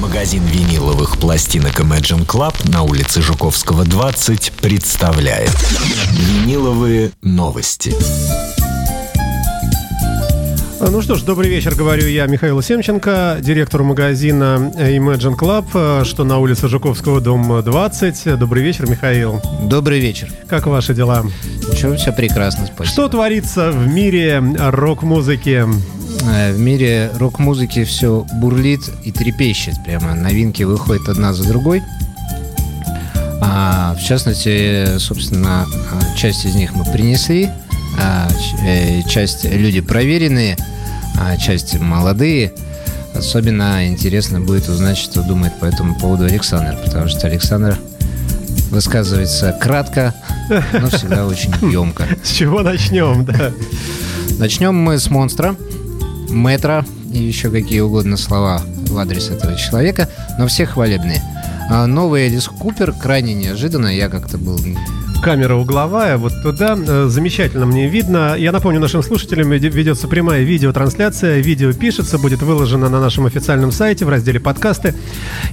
Магазин виниловых пластинок Imagine Club на улице Жуковского, 20 представляет Виниловые новости. Ну что ж, добрый вечер, говорю я, Михаил Семченко, директор магазина Imagine Club, что на улице Жуковского, дом 20. Добрый вечер, Михаил. Добрый вечер. Как ваши дела? Ничего, все прекрасно, спасибо. Что творится в мире рок-музыки? Э, В мире рок-музыки все бурлит и трепещет прямо. Новинки выходят одна за другой. А, в частности, собственно, а, часть из них мы принесли. а, э, часть люди проверенные, а часть молодые. Особенно интересно будет узнать, что думает по этому поводу Александр, потому что Александр высказывается кратко, но всегда очень емко. С чего начнем, да? Начнем мы с монстра, метра и еще какие угодно слова в адрес этого человека, но все хвалебные. А Новый Элис Купер крайне неожиданно. Я как-то был... Камера угловая, вот туда. Э, Замечательно мне видно. Я напомню нашим слушателям, веде- ведется прямая видеотрансляция. Видео пишется, будет выложено на нашем официальном сайте в разделе подкасты.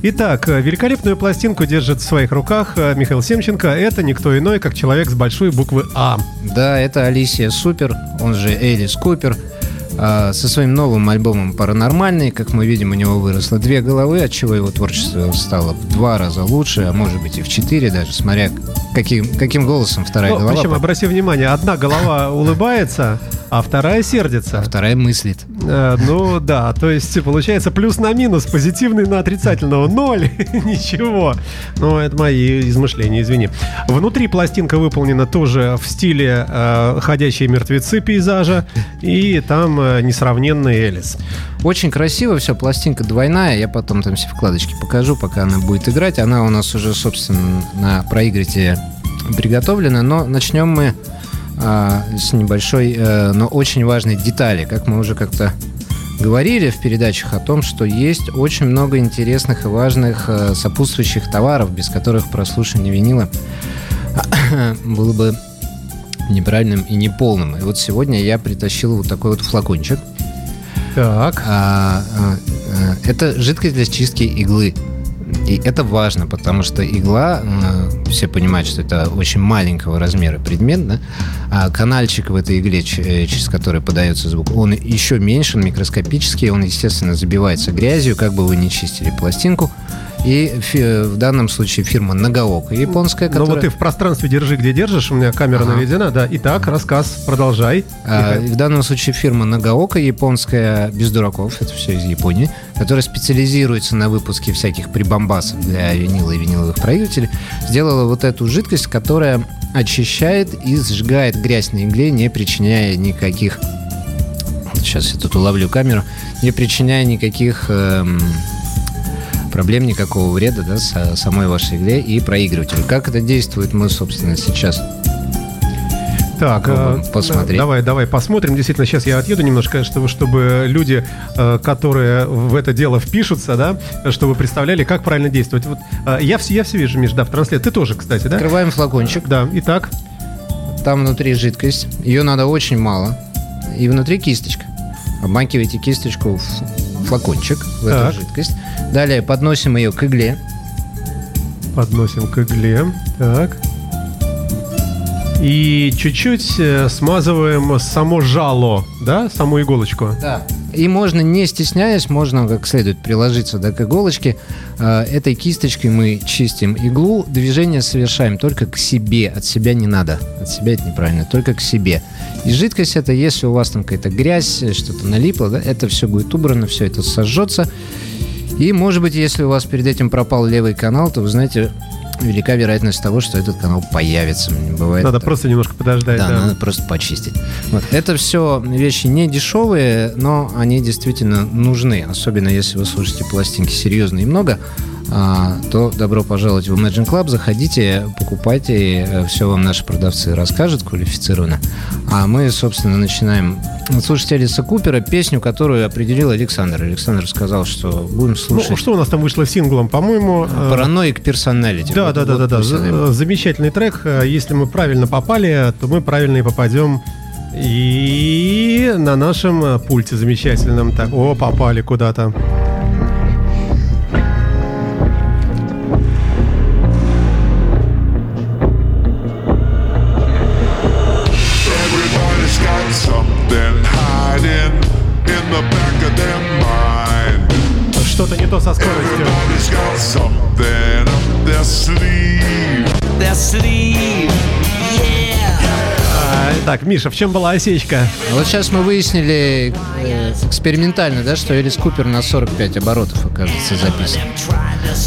Итак, э, великолепную пластинку держит в своих руках э, Михаил Семченко. Это никто иной, как человек с большой буквы А. Да, это Алисия Супер, он же Элис Купер, со своим новым альбомом «Паранормальный». Как мы видим, у него выросло две головы, отчего его творчество стало в два раза лучше, а может быть и в четыре даже, смотря каким, каким голосом вторая Ну, голова, причем, обрати внимание, одна голова улыбается, а вторая сердится. а вторая мыслит. Э, Ну да, то есть получается плюс на минус, позитивный на отрицательного ноль, ничего. Ну это мои измышления, извини. Внутри пластинка выполнена тоже в стиле э, ходячие мертвецы пейзажа, и там несравненный Элис. Очень красиво все, пластинка двойная, я потом там все вкладочки покажу, пока она будет играть. Она у нас уже, собственно, на проигрывателе приготовлена, но начнем мы а, с небольшой, э, но очень важной детали. Как мы уже как-то говорили в передачах о том, что есть очень много интересных и важных э, сопутствующих товаров, без которых прослушивание винила было бы неправильным и неполным. И вот сегодня я притащил вот такой вот флакончик. Так, А, а, а, это жидкость для чистки иглы. И это важно, потому что игла, а, все понимают, что это очень маленького размера предмет, да? а канальчик в этой игле, э, через который подается звук, он еще меньше, он микроскопический, он, естественно, забивается грязью, как бы вы не чистили пластинку. И фи- в данном случае фирма Нагаока японская, ну которая... вот ты в пространстве держи, где держишь, у меня камера Ага. наведена, да. Итак, рассказ, продолжай. А, в данном случае фирма Нагаока, японская, без дураков, это все из Японии, которая специализируется на выпуске всяких прибамбасов для винила и виниловых проигрывателей, сделала вот эту жидкость, которая очищает и сжигает грязь на игле, не причиняя никаких... Сейчас я тут уловлю камеру. Не причиняя никаких эм, проблем, никакого вреда да, со- самой вашей игле и проигрывателю. Как это действует, мы, собственно, сейчас Так, э, посмотреть. Давай, давай посмотрим. Действительно, сейчас я отъеду немножко, чтобы, чтобы люди, э, которые в это дело впишутся, да, чтобы представляли, как правильно действовать. Вот, э, я, все, я все вижу, Миш, да, в трансляции. Ты тоже, кстати, да? открываем флакончик. Да, итак, Там внутри жидкость. Ее надо очень мало. И внутри кисточка. Обмакиваете кисточку в флакончик, в Так. эту жидкость. Далее подносим ее к игле. подносим к игле. Так. И чуть-чуть э, смазываем само жало, да, саму иголочку. Да. И можно, не стесняясь, можно как следует приложиться да, к иголочке. Э, Этой кисточкой мы чистим иглу. Движение совершаем только к себе. От себя не надо. От себя это неправильно. Только к себе. И жидкость это, если у вас там какая-то грязь, что-то налипло, да, это все будет убрано, все это сожжется. И, может быть, если у вас перед этим пропал левый канал, то, вы знаете, велика вероятность того, что этот канал появится. Бывает Надо так. просто немножко подождать. Да, да. надо просто почистить. Вот. Это все вещи не дешевые, но они действительно нужны. Особенно если вы слушаете пластинки серьезно и много, то добро пожаловать в Imagine Club. Заходите, покупайте. Все вам наши продавцы расскажут квалифицированно. А мы, собственно, начинаем слушать Элиса Купера, песню, которую определил Александр. Александр сказал, что будем Ну, слушать что у нас там вышло синглом, по-моему? э, «Параноик персоналити». Да, Вот- да, да, вот да, да. З- Замечательный трек. Э, Если мы правильно попали, то мы правильно и попадем. И на нашем э, пульте замечательном. Так, о, попали куда-то. Так, Миша, в чем была осечка? А Вот сейчас мы выяснили э, экспериментально, да, что Элис Купер на 45 оборотов, оказывается, записан.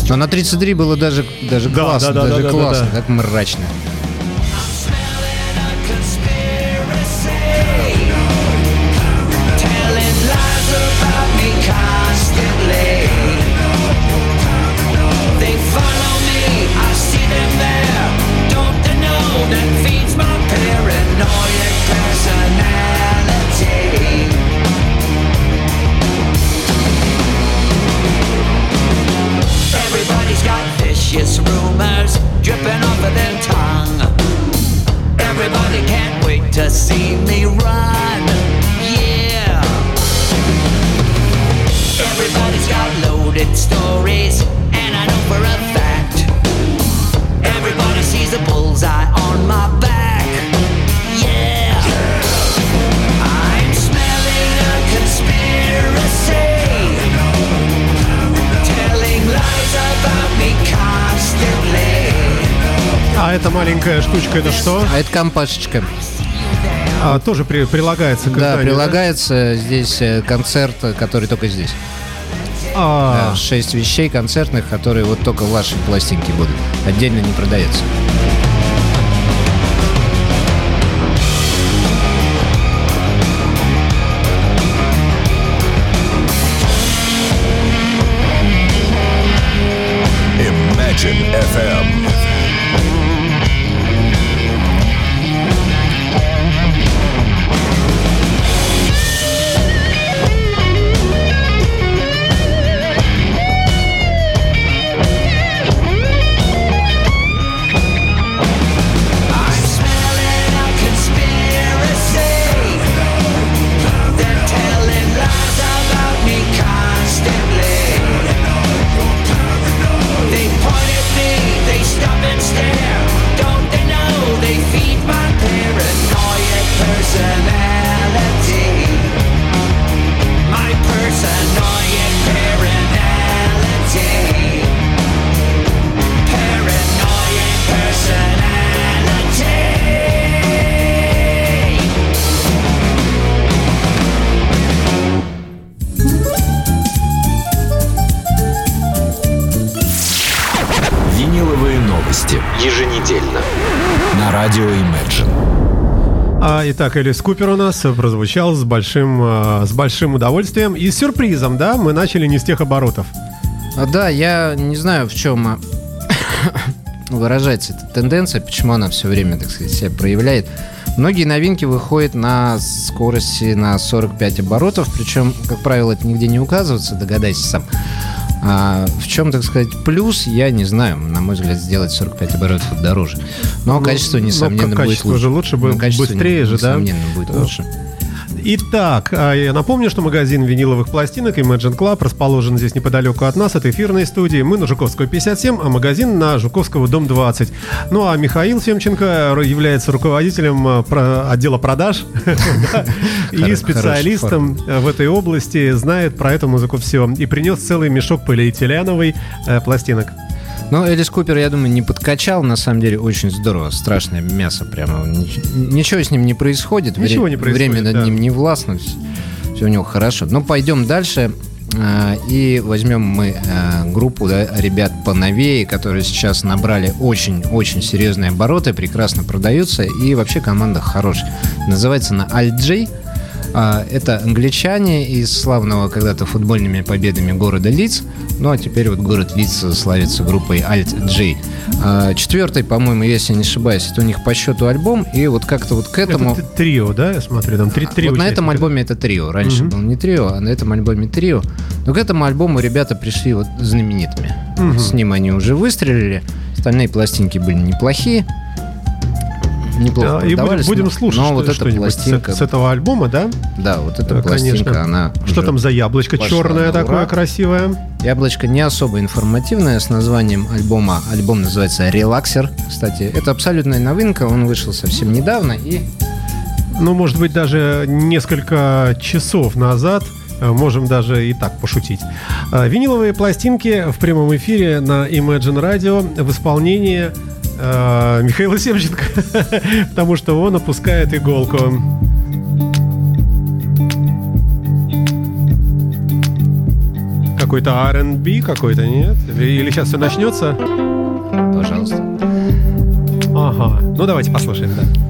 Но на 33 было даже, даже Да, классно, да, да, даже да, да, классно, да. как мрачно. Their tongue. Everybody can't wait to see me run. Yeah. Everybody's got loaded stories, and I know for a fact. Everybody sees the bullseye on my А эта маленькая штучка, это что? А это компашечка. А, тоже при- прилагается к Да, прилагается здесь э, концерт, э, который только здесь. А, Да, Шесть вещей концертных, которые вот только в вашей пластинке будут. Отдельно не продается. Итак, Элис Купер у нас прозвучал с большим, а, с большим удовольствием и с сюрпризом, да? Мы начали не с тех оборотов. А, Да, я не знаю, в чем а, выражается эта тенденция, почему она все время, так сказать, себя проявляет. Многие новинки выходят на скорости на 45 оборотов, причем, как правило, это нигде не указывается, догадайся сам. А в чем, так сказать, плюс, я не знаю. На мой взгляд, сделать 45 оборотов дороже. Но Ну, качество, ну, несомненно, как будет качество лучше. же лучше, качество, быстрее же, да? Несомненно, будет лучше. Итак, а, я напомню, что магазин виниловых пластинок Imagine Club расположен здесь неподалеку от нас, от эфирной студии. Мы на Жуковского 57, а магазин на Жуковского дом 20. Ну а Михаил Семченко является руководителем а, отдела продаж да, и специалистом в этой области, знает про эту музыку все. И принес целый мешок полиэтиленовой э, пластинок. Ну, Элис Купер, я думаю, не подкачал. На самом деле, очень здорово. Страшное мясо прямо. Нич- Ничего с ним не происходит. Ничего не происходит, Время над да. ним не властно. Все у него хорошо. Ну, пойдем дальше. а, И возьмем мы а, группу да, ребят поновее, которые сейчас набрали очень-очень серьезные обороты, прекрасно продаются, и вообще команда хорошая. Называется она Alt-J. А, Это англичане из славного когда-то футбольными победами города Лидс. Ну а теперь вот город Лидс славится группой Alt J. А, Четвертый, по-моему, если не ошибаюсь, это у них по счету альбом. И вот как-то вот к этому... Это трио, да? Я смотрю, там три, три вот на этом альбоме это трио. Раньше Мгм. был не трио, а на этом альбоме трио. Но к этому альбому ребята пришли вот знаменитыми. Мгм. С ним они уже выстрелили. Остальные пластинки были неплохие. Неплохо Да, и будем, будем слушать но вот эта что-нибудь с- пластинка, с, этого альбома, да? да, вот эта Да, пластинка, конечно. она Что там за яблочко черное такое ура. красивое? Яблочко не особо информативное с названием альбома. Альбом называется «Релаксер». Кстати, это абсолютная новинка, он вышел совсем недавно и Ну, может быть, даже несколько часов назад Э, Можем даже и так пошутить. Э, Виниловые пластинки в прямом эфире на Imagine Radio в исполнении э, Михаила Семченко, потому что он опускает иголку. Какой-то R&B какой-то, нет? Или сейчас все начнется? Пожалуйста. Ага. Ну давайте послушаем, да.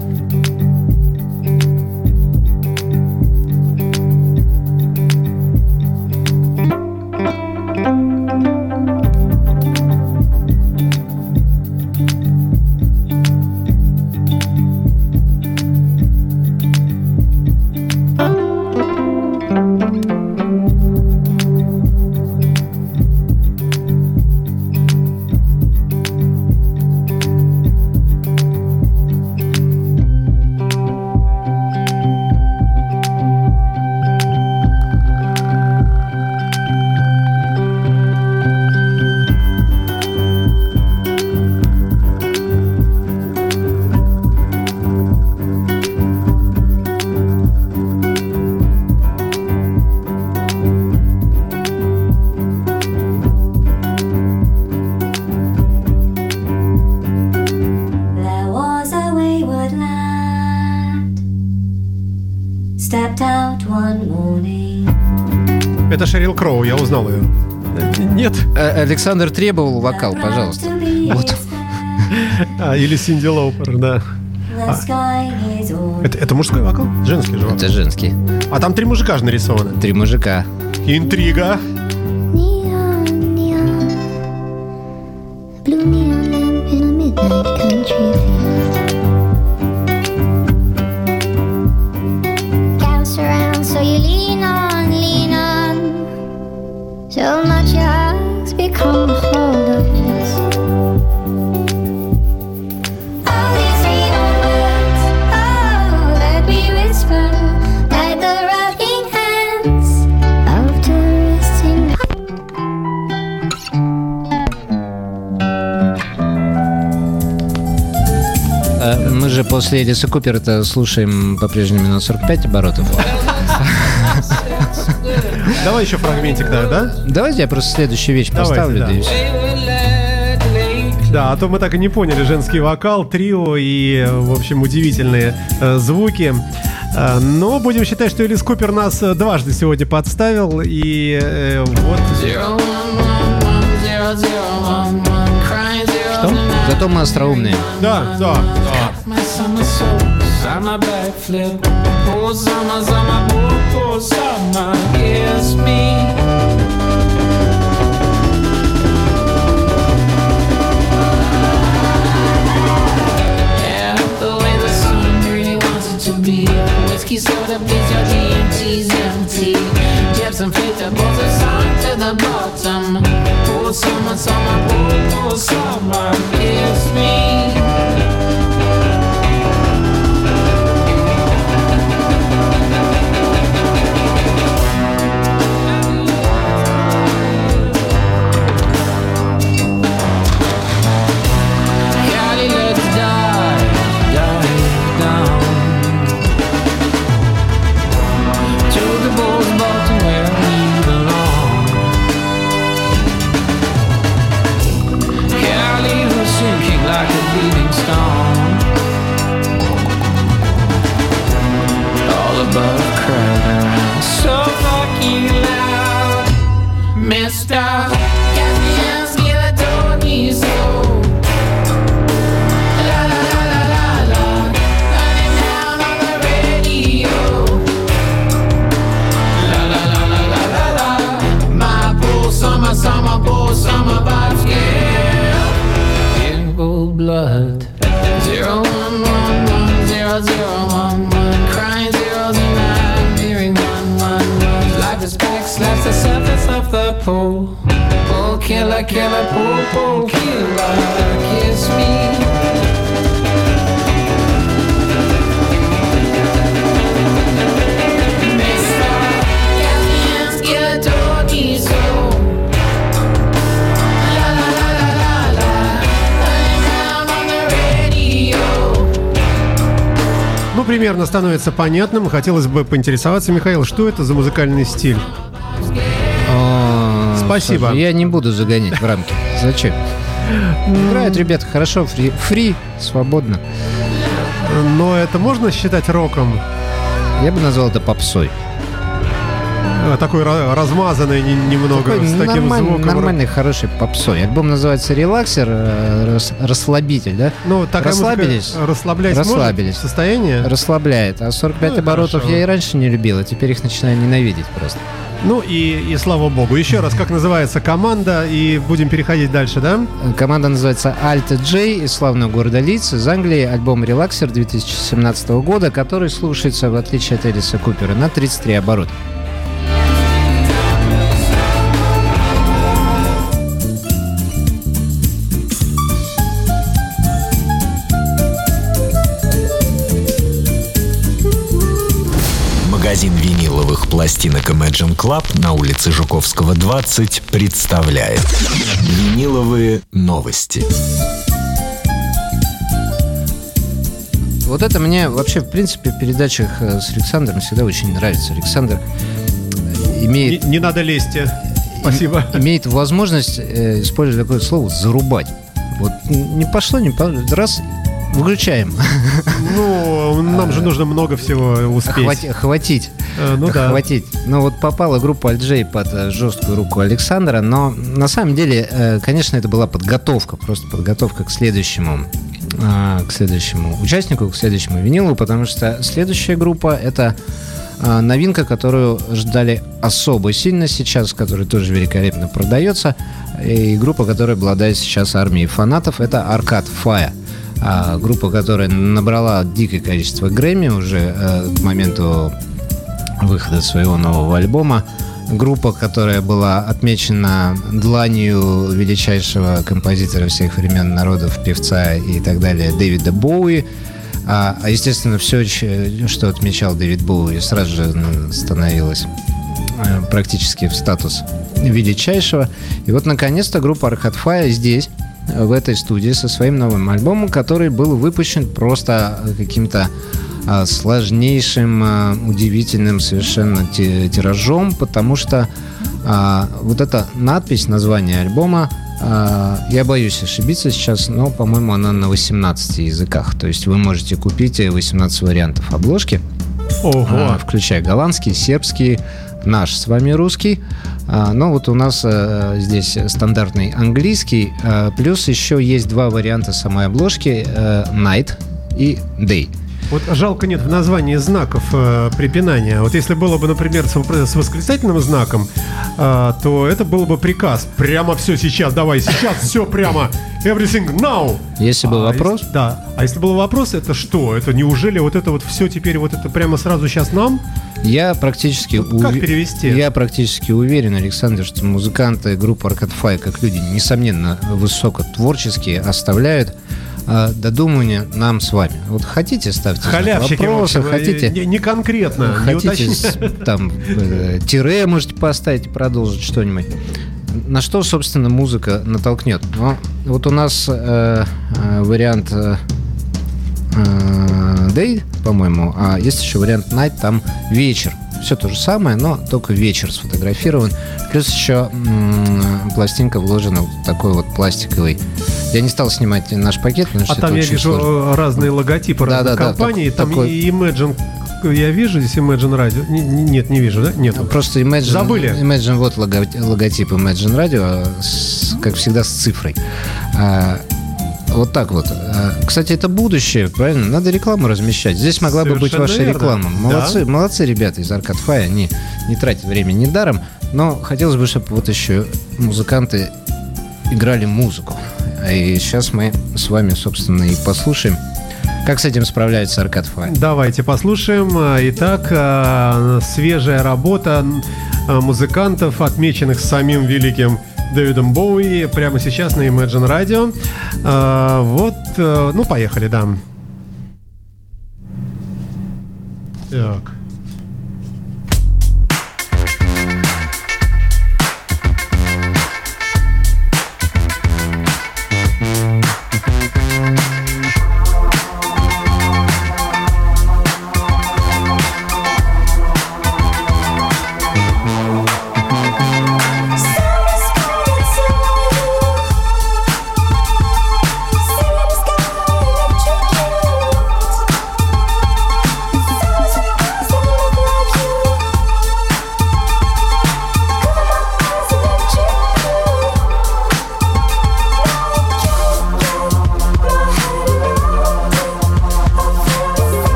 Александр требовал вокал, пожалуйста. Вот. А, или Синди Лоупер, да. All Это, это мужской вокал? Женский же вокал. Это женский. А там три мужика же нарисованы. Три мужика. Интрига. После Элиса Купера-то слушаем по-прежнему на 45 оборотов. Давай еще фрагментик, да, да? Давайте я просто следующую вещь Давайте, поставлю. да. всё. Да, а то мы так и не поняли женский вокал, трио и, в общем, удивительные э, звуки. Э, но будем считать, что Элис Купер нас э, дважды сегодня подставил. И э, вот... Что? Зато мы остроумные. Да, да, да. my summer on my backflip. oh summer, summer, oh, oh summer, board, me. Yeah, the way the sun really wants it to be. Whiskey soda, beats your DMT's empty. Jabs and flipped up, both are sunk to the bottom. Oh summer, summer, oh, oh summer, board, me. above crowd So fucking loud, Mr. Summer, summer, poor summer. In blood. Zero, one, one, one, zero, zero. Pool. Pool killer, killer, pool, pool killer, kiss me. Ну, примерно становится понятным. Хотелось бы поинтересоваться, Михаил, что это за музыкальный стиль? Спасибо. Я не буду загонять в рамки. Зачем? Играют ребята хорошо, фри, фри, свободно. Но это можно считать роком? Я бы назвал это попсой. А, Такой ра- размазанный не- немного, Такой с таким нормальный, звуком. нормальный, хороший попсой. Альбом называется «Релаксер», э, рас- расслабитель, да? Ну, такая Расслабились? расслаблять Расслабились. может состояние? Расслабляет. А 45 Ну, оборотов хорошо. я и раньше не любил, а теперь их начинаю ненавидеть просто. Ну и, и слава богу. Еще раз, как называется команда, и будем переходить дальше, да? Команда называется Alta J из славного города Лидс, из Англии. Альбом «Релаксер» 2017 года, который слушается, в отличие от Элиса Купера, на 33 оборота. Пластинок Imagine Club на улице Жуковского, 20 представляет Виниловые новости. Вот это мне вообще, в принципе, в передачах э, с Александром всегда очень нравится. Александр э, Не, имеет, не надо лезть. Спасибо. имеет возможность, э, используя такое слово, зарубать. Вот не пошло, не пошло, раз выключаем. Ну, нам же нужно много всего успеть. Хвати- Хватить. Э, Ну да. Хватить. Ну вот попала группа Альджей под э, жесткую руку Александра, но на самом деле, э, конечно, это была подготовка, просто подготовка к следующему э, к следующему участнику, к следующему винилу, потому что следующая группа это новинка, которую ждали особо сильно сейчас, которая тоже великолепно продается, и группа, которая обладает сейчас армией фанатов, это Arcade Fire. А, группа, которая набрала дикое количество Грэмми уже э, к моменту выхода своего нового альбома. Группа, которая была отмечена дланью величайшего композитора всех времен народов, певца и так далее, Дэвида Боуи. А, а, естественно, все, что отмечал Дэвид Боуи, сразу же ну, становилось э, практически в статус величайшего. И вот, наконец-то, группа Arcade Fire здесь, в этой студии, со своим новым альбомом, который был выпущен просто каким-то сложнейшим, а, удивительным совершенно ти- тиражом, потому что а, вот эта надпись, название альбома, а, я боюсь ошибиться сейчас, но, по-моему, она на 18 языках. То есть вы можете купить э, 18 вариантов обложки. Ого. А, включая голландский, сербский, наш с вами русский. А, Но вот у нас э, здесь стандартный английский, э, плюс еще есть два варианта самой обложки э, Night и Day. Вот жалко нет в названии знаков э, препинания. Вот если было бы, например, с, с восклицательным знаком, э, то это был бы приказ. Прямо все сейчас, давай, сейчас все прямо. Everything now. Если был А вопрос, если- да. А если был вопрос, это что? Это неужели вот это вот все теперь вот это прямо сразу сейчас нам? я практически Как уве- перевести? Я практически уверен, Александр, что музыканты группы Arcade Fire, как люди, несомненно, высокотворческие, оставляют э, додумывание нам с вами. Вот хотите, ставьте Халявщики, в вопроса, общем, хотите... не, не конкретно, не Хотите с- там э, тире можете поставить и продолжить что-нибудь. На что, собственно, музыка натолкнет? Ну, вот у нас э, э, вариант э, э, Day, по-моему, а есть еще вариант Night, там вечер. Все то же самое, но только вечер сфотографирован. Плюс еще м, пластинка вложена в такой вот пластиковый. Я не стал снимать наш пакет, потому что А там я вижу сложно. э, разные логотипы Да, разных да, да, компаний. так- там такой- и Imagine, я вижу здесь Imagine Radio. Не- не- Нет, не вижу, да? Нет. Просто Imagine, Забыли. Imagine вот лого- логотип Imagine Radio, с- как всегда, с цифрой. А, вот так вот. А, кстати, это будущее, правильно? Надо рекламу размещать. Здесь могла бы быть Совершенно ваша верно. реклама. Молодцы, Да. молодцы ребята из Arcade Fire, они не тратят время недаром. Но хотелось бы, чтобы вот еще музыканты играли музыку. И сейчас мы с вами, собственно, и послушаем, как с этим справляется Arcade Fire. Давайте послушаем. А, Итак, а, свежая работа а, музыкантов, отмеченных самим великим Дэвидом Боуи, прямо сейчас на Imagine Radio. А, Вот, э, ну, поехали, да. Так.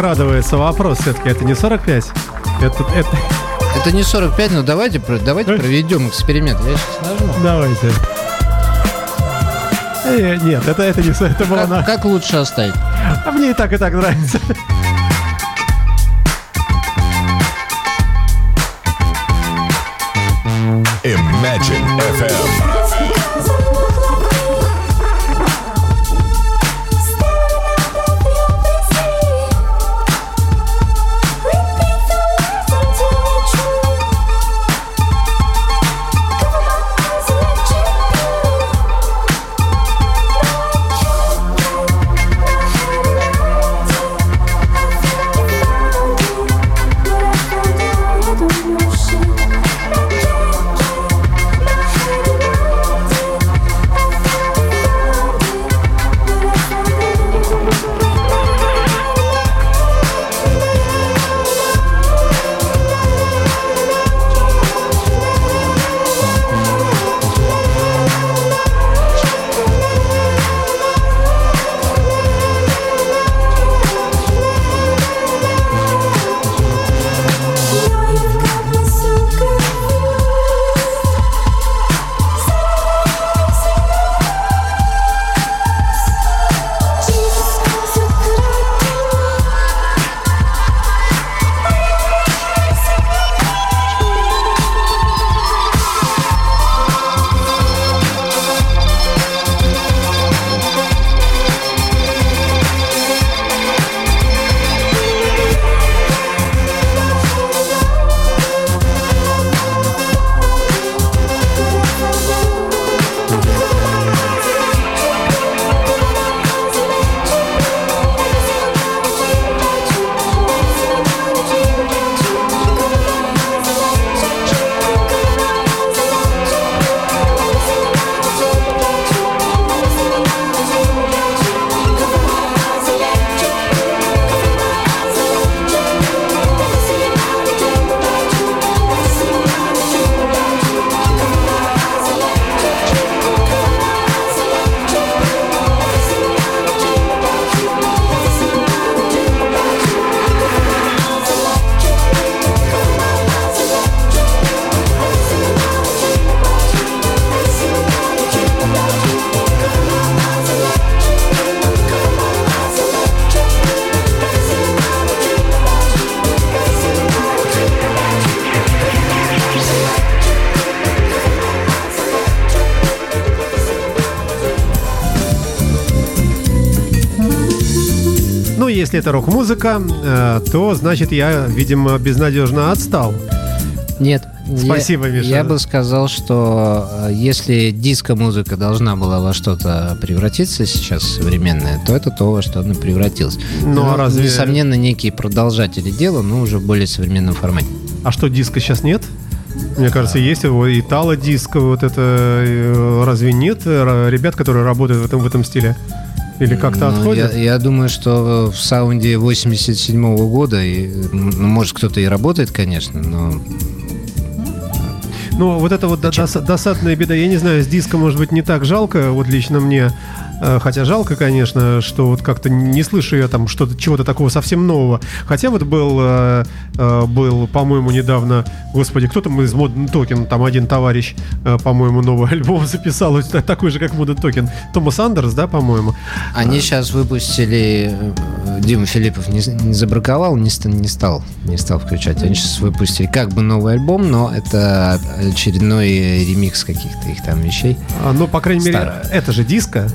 Закрадывается вопрос все-таки. Это не 45? Это, это... Это не 45, но давайте, давайте проведем эксперимент. Я сейчас нажму. Давайте. Э, нет, это, это не... Это было на... Как, как лучше оставить? А мне и так, и так нравится. Если это рок-музыка, э, то, значит, я, видимо, безнадежно отстал. Нет. Спасибо, я, Миша. Я бы сказал, что э, если диско-музыка должна была во что-то превратиться сейчас современное, то это то, во что она превратилась. Ну, а разве- Несомненно, некие продолжатели дела, но уже в более современном формате. А что, диска сейчас нет? Мне кажется, есть его итало диско, вот это э, разве нет ребят, которые работают в этом, в этом стиле? Или как-то Ну, отходят? Я, я думаю, что в саунде 87 года, и, ну, может, кто-то и работает, конечно, но Ну, вот это вот до- дос- досадная беда. Я не знаю, с диска, может быть, не так жалко, вот лично мне. Э, Хотя жалко, конечно, что вот как-то не слышу я там что-то, чего-то такого совсем нового. Хотя вот был, э, э, был, по-моему, недавно, господи, кто там из Modern Token, там один товарищ, по-моему, новый альбом записал, такой же, как Modern Token. Томас Андерс, да, по-моему? Они сейчас выпустили, Дима Филиппов не, не забраковал, не, не стал, не стал включать. Они сейчас выпустили как бы новый альбом, но это очередной ремикс каких-то их там вещей. А, Ну, по крайней мере, Старая. это же диско.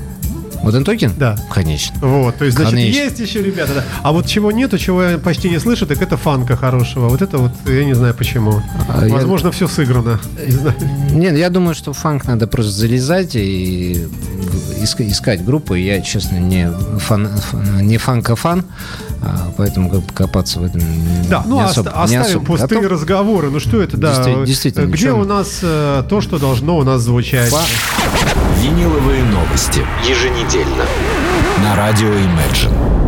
Вот он токен? Да. Конечно. Вот, то есть, значит, Конечно. есть еще ребята, да. А вот чего нету, чего я почти не слышу, так это фанка хорошего. Вот это вот, я не знаю почему. А я- Возможно, все сыграно. Не знаю. Нет, я думаю, что в фанк надо просто залезать и иска- искать группы. Я, честно, не, фан, фан- не фанка-фан, а, поэтому как бы копаться в этом Да, ну не оста- особо, не оставим особо пустые готов. разговоры. Ну что это, да? Действи- действительно, Где ничего. у нас э, то, что должно у нас звучать? Виниловые новости. Еженедельно. На радио Imagine.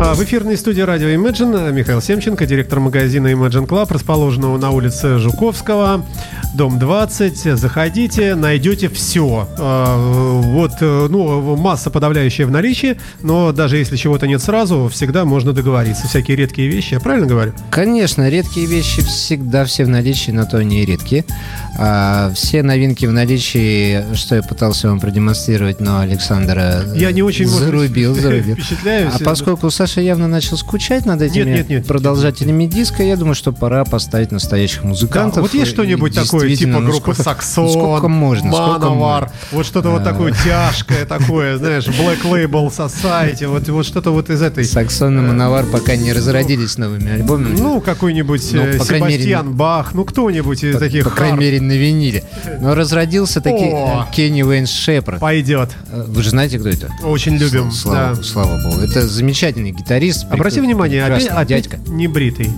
А, В эфирной студии радио Imagine Михаил Семченко, директор магазина Imagine Club, расположенного на улице Жуковского, дом 20. Заходите, найдете все. Вот, э, ну, масса подавляющая в наличии, но даже если чего-то нет сразу, всегда можно договориться. Всякие редкие вещи, я правильно говорю? Конечно, редкие вещи всегда все в наличии, но то они и редкие. А, все новинки в наличии, что я пытался вам продемонстрировать, но Александра Я не очень, может зарубил, зарубил. впечатляюсь. А поскольку Саша явно начал скучать над этими нет, нет. продолжателями диска, я думаю, что пора поставить настоящих Да, музыкантов. вот есть что-нибудь такое, типа ну группы сколько- Саксон, ну сколько можно, Мановар, вот что-то вот такое тяжкое такое, знаешь, Black Label Society, вот, вот что-то вот из этой... Саксон и Мановар пока не разродились новыми альбомами. Ну, какой-нибудь Ну, э, крайней мере, Себастьян Бах, ну, кто-нибудь из по, таких по крайней мере, на виниле. Но разродился таки э, Кенни Уэйн Шепард. пойдет. Э, Вы же знаете, кто это? Очень любим, Слава, да. слава богу. Это замечательный гитарист. Обрати внимание, опять, прекрасный опять дядька. не бритый.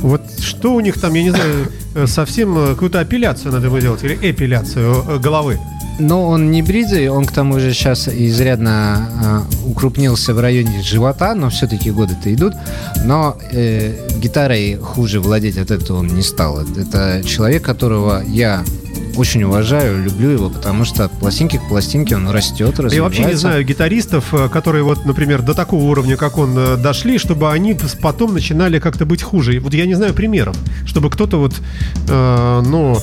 Вот что у них там, я не знаю, э, совсем э, какую-то апелляцию надо ему делать, или эпиляцию э, головы. Но он не бритый, он к тому же сейчас изрядно э, укрупнился в районе живота, но все-таки годы-то идут. Но э, гитарой хуже владеть от этого он не стал. Это человек, которого я очень уважаю, люблю его, потому что пластинки к пластинке он растет, развивается. Я вообще не знаю гитаристов, э, которые вот, например, до такого уровня, как он, э, дошли, чтобы они потом начинали как-то быть хуже. Вот я не знаю примеров, чтобы кто-то вот, э, ну,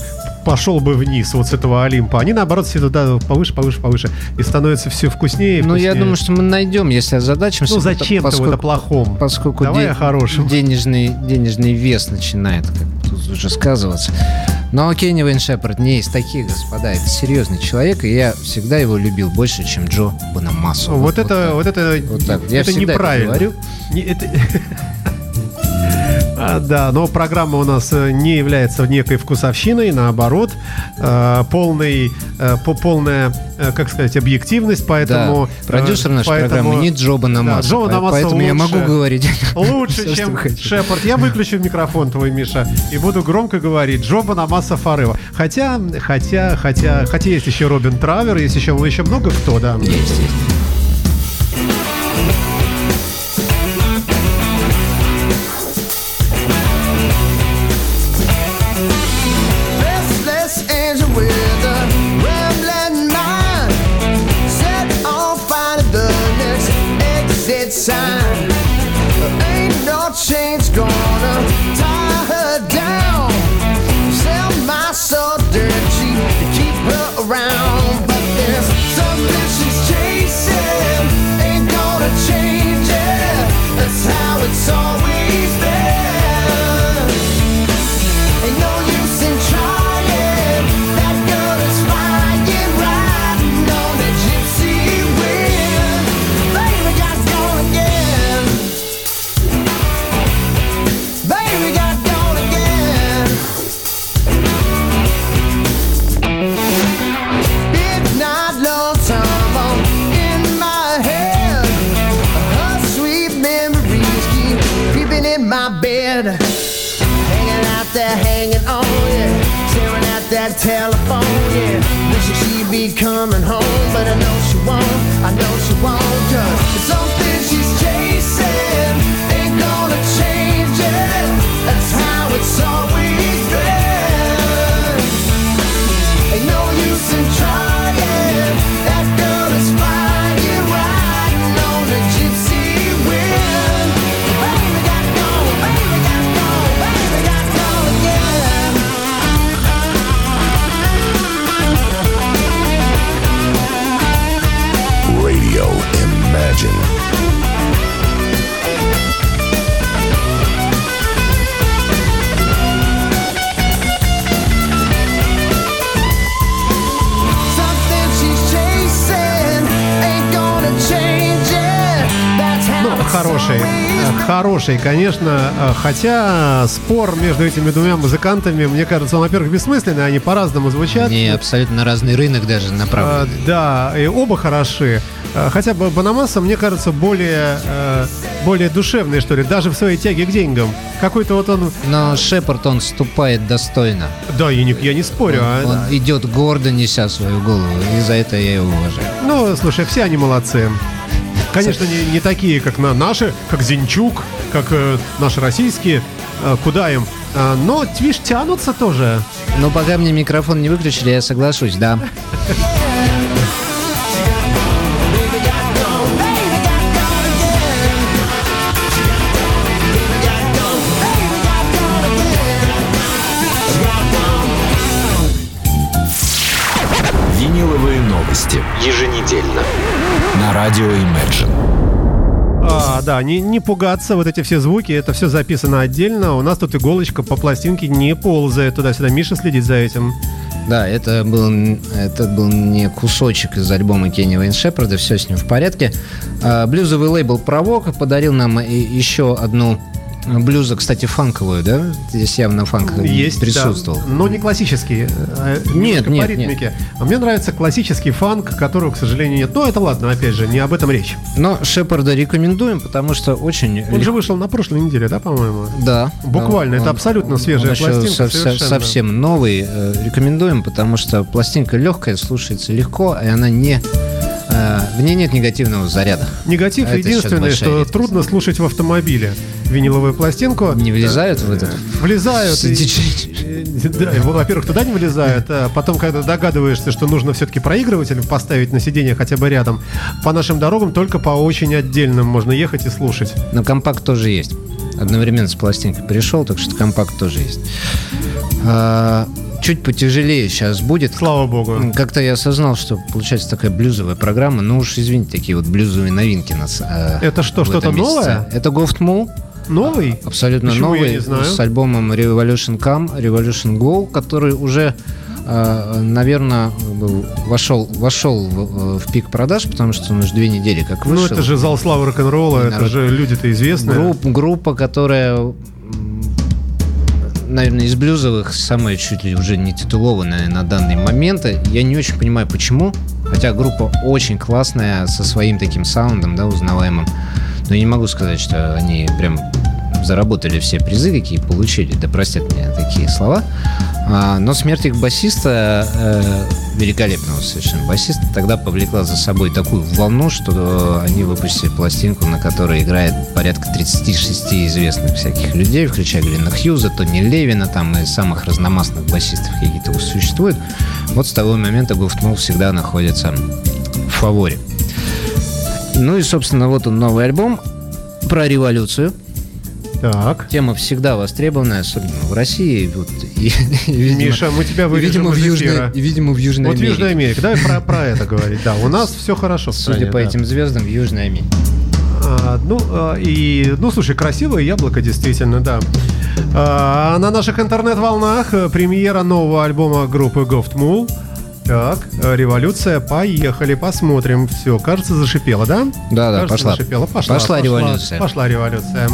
пошел бы вниз вот с этого Олимпа. Они, наоборот, все туда повыше, повыше, повыше. И становится все вкуснее и Ну, я вкуснее. думаю, что мы найдем, если озадачимся. Ну, зачем-то поскольку- вот о плохом. Поскольку Давай де- о хорошем. денежный, денежный вес начинает как тут уже сказываться. Но Кенни Уэйн Шепард не из таких, господа. Это серьезный человек, и я всегда его любил больше, чем Джо Бонамассо. Вот, это, так. вот это, Вот так. Я это всегда это неправильно. говорю. Не- это- да, но программа у нас э, не является некой вкусовщиной, наоборот, э, полный, э, по- полная, как сказать, объективность, поэтому... да, продюсер нашей поэтому- программы не Джо Бонамассо. Да, Джо по- Бонамассо Поэтому я лучше. могу говорить. Лучше, что чем. Шепард. Я выключу микрофон твой, Миша, и буду громко говорить Джо Бонамасса Фарева. Хотя, хотя, хотя, хотя есть еще Робин Травер, есть еще, еще много кто, да. Есть, есть. Oh, yeah. Staring at that telephone, yeah. Wishing she'd be coming home, but I know she won't. I know she won't, cause it's something she's хороший. Э, Хороший, конечно. э, Хотя спор между этими двумя музыкантами, мне кажется, он, во-первых, бессмысленный, они по-разному звучат. Они абсолютно разный рынок даже направлены. Да, и оба хороши. Хотя бы Банамаса, мне кажется, более, более душевный, что ли, даже в своей тяге к деньгам. Какой-то вот он... Но Шепард, он ступает достойно. Да, я не, я не спорю. а- Он идет гордо, неся свою голову, и за это я его уважаю. Ну, слушай, все они молодцы. Конечно, не, не такие, как на наши, как Зинчук, как э, наши российские. Э, куда им? А, но, видишь, тянутся тоже. Но пока мне микрофон не выключили, я соглашусь, да. новости. Еженедельно. На радио Imagine. А, да, не, не пугаться, вот эти все звуки, это все записано отдельно. У нас тут иголочка по пластинке не ползает туда-сюда. Миша следит за этим. Да, это был, это был не кусочек из альбома Кенни Вейн Шепарда, все с ним в порядке. А, Блюзовый лейбл «Провок» подарил нам еще одну блюзу, кстати, фанковую, да? Здесь явно фанк Есть, присутствовал. да, но не классический. э, Нет, немножко нет, по ритмике. А мне нравится классический фанк, которого, к сожалению, нет. Но это ладно, опять же, не об этом речь. Но Шепарда рекомендуем, потому что очень... Он же вышел на прошлой неделе, да, по-моему? Да. Буквально, это абсолютно свежая он пластинка, со- со- совершенно. совсем новый. Э, Рекомендуем, потому что пластинка легкая, слушается легко, и она не... э, В ней нет негативного заряда. Негатив сейчас единственное, что редкость. трудно слушать в автомобиле виниловую пластинку. Не влезают в этот... Влезают. и- э, да, во-первых, туда не влезают, а потом, когда догадываешься, что нужно все-таки проигрыватель поставить на сиденье хотя бы рядом, по нашим дорогам только по очень отдельным можно ехать и слушать. Но компакт тоже есть. Одновременно с пластинкой пришел, так что компакт тоже есть. А, Чуть потяжелее сейчас будет. Слава богу. Как-то я осознал, что получается такая блюзовая программа. Ну уж извините, такие вот блюзовые новинки нас. э, Это что, что-то новое? Это Goft Mule. Новый? Абсолютно Почему, я новый. не знаю. С альбомом Revolution Come, Revolution Go, который уже, наверное, вошел, вошел в, в пик продаж, потому что он уже две недели как Ну, вышел. это же зал славы рок-н-ролла, это Народ. же люди-то известные. Групп- группа, которая, наверное, из блюзовых самая чуть ли уже не титулованная на данный момент. Я не очень понимаю, почему. Хотя группа очень классная, со своим таким саундом, да, узнаваемым. Но я не могу сказать, что они прям заработали все призы, какие получили. Да простят меня такие слова. А, но смерть их басиста, э, великолепного совершенно басиста, тогда повлекла за собой такую волну, что они выпустили пластинку, на которой играет порядка 36 известных всяких людей, включая Глена Хьюза, Тони Левина, там и самых разномастных басистов какие-то существуют. Вот с того момента Гофтмол всегда находится в фаворе. Ну и, собственно, вот он новый альбом про революцию. Так. Тема всегда востребованная, особенно в России. Вот, и, и, видимо, Миша, мы тебя вырежем видимо, в Южной, и, видимо, в Южной Вот в Америке. Южной Америке. Давай про, про это говорить. Да, у нас все хорошо. в Судя стране, по да. этим звездам, в Южной Америке. А, ну, а, и, ну, слушай, красивое яблоко, действительно, да. А, на наших интернет-волнах э, премьера нового альбома группы Goft Mule. Так, э, революция, поехали, посмотрим. Все, кажется, зашипело, да? Да, да, Кажется, пошла. зашипело. Пошла, Пошла революция. Пошла революция.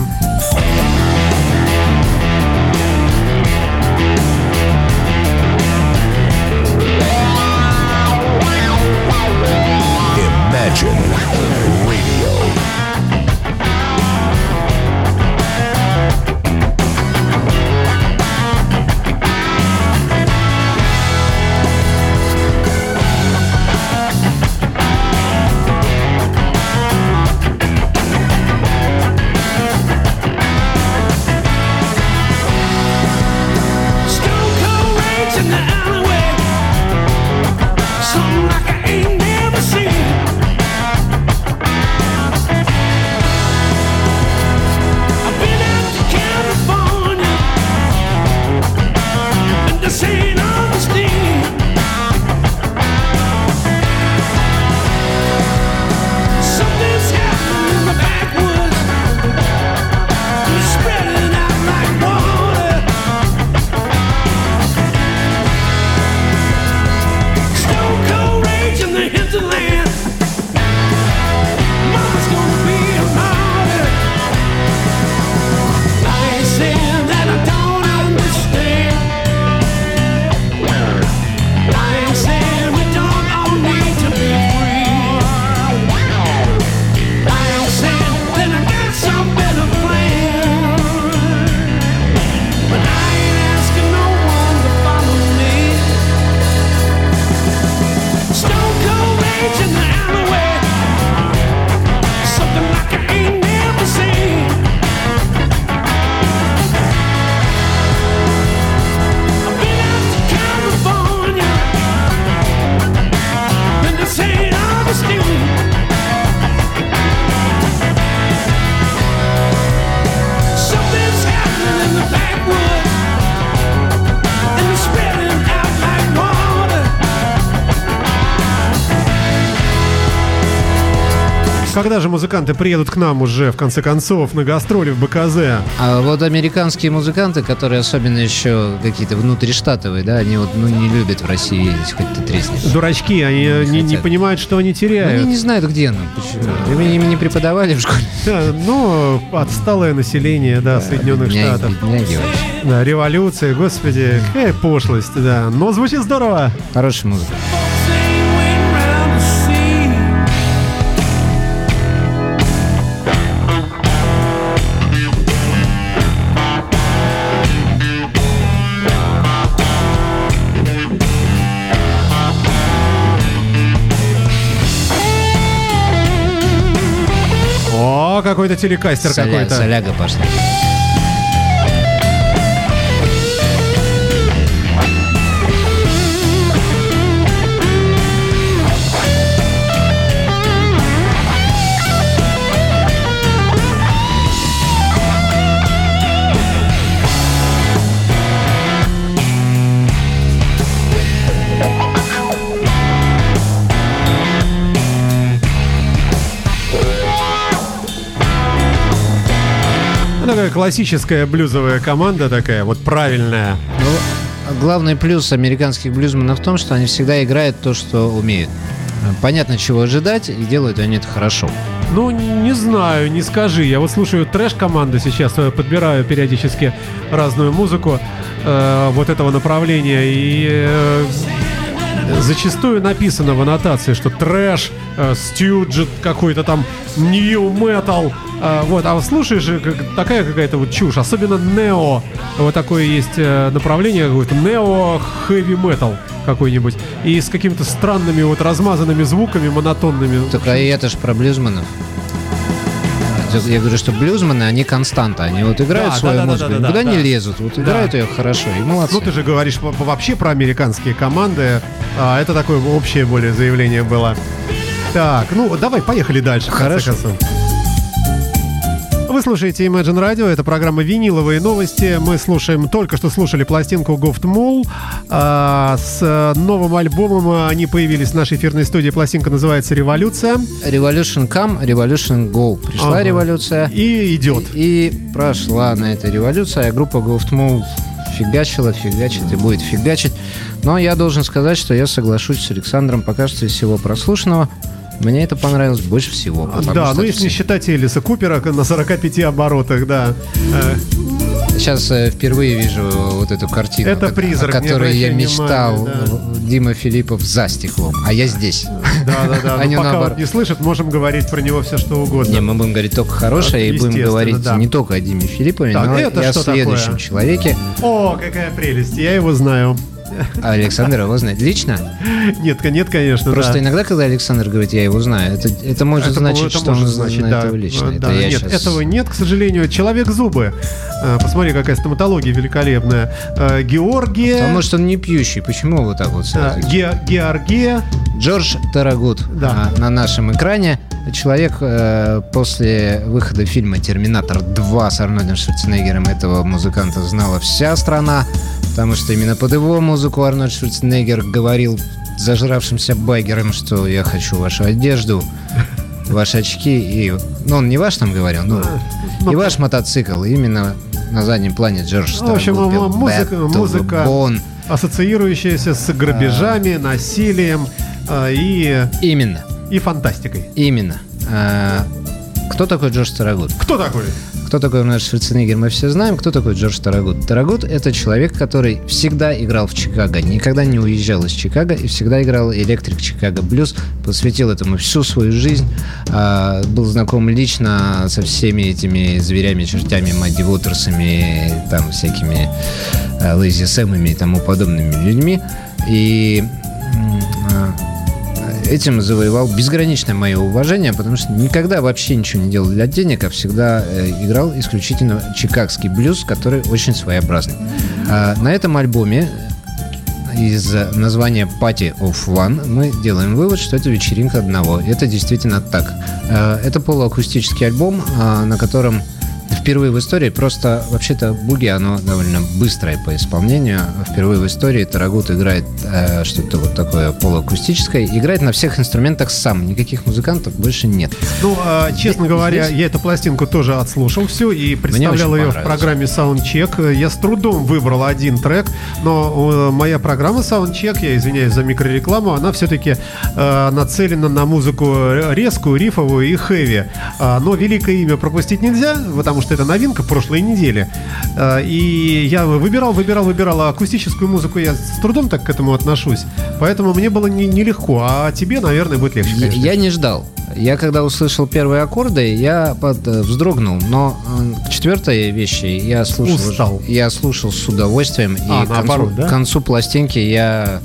Когда же музыканты приедут к нам уже, в конце концов, на гастроли в БКЗ? А вот американские музыканты, которые особенно еще какие-то внутриштатовые, да, они вот ну, не любят в России ездить, хоть ты тресни. Дурачки, они не, не хотят. понимают, что они Они теряют. не знают, где нам. Почему? Им, им не преподавали в школе. Да, ну, отсталое население, да, Соединенных Бедняги, Штатов. бедняги. Да, революция, господи, какая пошлость, да. Но звучит здорово. Хорошая музыка. Какой-то телекастер какой-то. соляга пошла. Классическая блюзовая команда такая, вот правильная. Ну, главный плюс американских блюзманов в том, что они всегда играют то, что умеют. Понятно, чего ожидать, и делают они это хорошо. Ну, не знаю, не скажи. Я вот слушаю трэш-команды сейчас, э, подбираю периодически разную музыку э, вот этого направления. И э, зачастую написано в аннотации, что трэш, э, стюджет какой-то там, нью метал. вот, а слушаешь, э, такая какая-то вот чушь, особенно нео. Вот такое есть э, направление, какое-то нео хэви метал какой-нибудь. И с какими-то странными вот размазанными звуками, монотонными. Только и это ж про блюзманов. Я говорю, что блюзманы, они константа. Они вот играют Да, свою да, да, музыку, да, да, никуда да, не да. лезут. Вот Да. играют ее хорошо, и молодцы. Ну, ты же говоришь вообще про американские команды. А, это такое общее более заявление было. Так, ну, давай, поехали дальше. Хорошо. Вы слушаете Imagine Radio, это программа «Виниловые новости». Мы слушаем, только что слушали пластинку Goft Mule. А, с новым альбомом они появились в нашей эфирной студии. Пластинка называется «Революция». Revolution come, Revolution go. Пришла Ага. революция. И идет. И прошла на этой революция, а группа Ghost Move фигачила, фигачит и будет фигачить. Но я должен сказать, что я соглашусь с Александром, пока что из всего прослушанного. Мне это понравилось больше всего. Да, что ну если не считать Элиса Купера на 45 оборотах, да. Э, Сейчас э, впервые вижу вот эту картину, Это призрак, о которой я мечтал. внимания, да. Дима Филиппов за стеклом, а я здесь. Да, да, да. Ну, не пока не слышит, можем говорить про него все что угодно. Не, мы будем говорить только хорошее, и будем говорить не только о Диме Филиппове, но и о следующем человеке. О, какая прелесть, я его знаю. А Александр его знает лично. Нет, нет, конечно, Просто да. иногда, когда Александр говорит, я его знаю, это, это может Это, значить, это что он может значить, знает да. его лично. Да, это нет, щас- этого нет, к сожалению. Человек зубы. Э, Посмотри, какая стоматология великолепная. Э, Георгия. А может он не пьющий? Почему вот так вот э, сразу? Ге- Георгия. Джордж Тарагут Да. на нашем экране. Человек э, после выхода фильма «Терминатор 2» с Арнольдом Шварценеггером этого музыканта знала вся страна, потому что именно под его музыку Арнольд Шварценеггер говорил зажравшимся байгерам, что я хочу вашу одежду, ваши очки и... Ну, он не ваш там говорил, ну, ну, и ваш мотоцикл. Именно на заднем плане Джордж В общем, музыка- «Bad to the музыка- bone». Ассоциирующаяся с грабежами, насилием э, и, Именно. и фантастикой. Именно. А, кто такой Джордж Тарагут? Кто такой? Кто такой наш Шварценеггер, мы все знаем. Кто такой Джордж Тарагут? Тарагут – это человек, который всегда играл в Чикаго, никогда не уезжал из Чикаго и всегда играл электрик Чикаго Блюз, посвятил этому всю свою жизнь, а, был знаком лично со всеми этими зверями, чертями, Мадди Уотерсами, там всякими а, Лейзи Сэмами и тому подобными людьми. И а, этим завоевал безграничное мое уважение, потому что никогда вообще ничего не делал для денег, а всегда э, играл исключительно чикагский блюз, который очень своеобразный. А, на этом альбоме из названия Party of One мы делаем вывод, что это вечеринка одного. Это действительно так. Э, Это полуакустический альбом, а, на котором впервые в истории, просто вообще-то буги, оно довольно быстрое по исполнению. Впервые в истории Тарагут играет э, что-то вот такое полуакустическое. Играет на всех инструментах сам. Никаких музыкантов больше нет. Ну, а, честно Здесь- говоря, я эту пластинку тоже отслушал всю и представлял ее в программе Soundcheck. Я с трудом выбрал один трек, но э, моя программа Soundcheck, я извиняюсь за микрорекламу, она все-таки нацелена на музыку резкую, рифовую и хэви. А, но великое имя пропустить нельзя, потому что это новинка прошлой недели. А, и я выбирал, выбирал, выбирал а акустическую музыку. Я с трудом так к этому отношусь. Поэтому мне было не- нелегко. а тебе, наверное, будет легче. Я, конечно. я не ждал. Я когда услышал первые аккорды, я под, э, вздрогнул. Но э, к четвертой вещи я слушал, Устал. я слушал с удовольствием. И А, к, концу, да? к концу пластинки я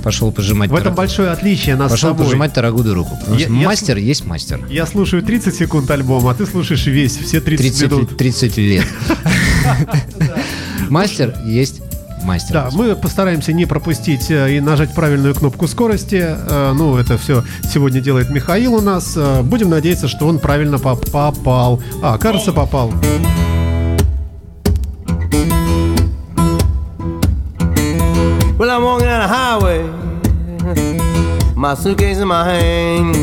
пошел пожимать. В этом Тара- большое отличие нас Пошел пожимать Тарагуду руку. Я- что я мастер есть мастер. Я слушаю 30 секунд альбома, а ты слушаешь весь, все 30, 30, минут. 30 лет. Мастер есть мастер. Да, мы постараемся не пропустить э, и нажать правильную кнопку скорости. Э, Ну, это все сегодня делает Михаил у нас. Э, Будем надеяться, что он правильно поп- попал. А, кажется, попал. Well, my suitcase in my hand.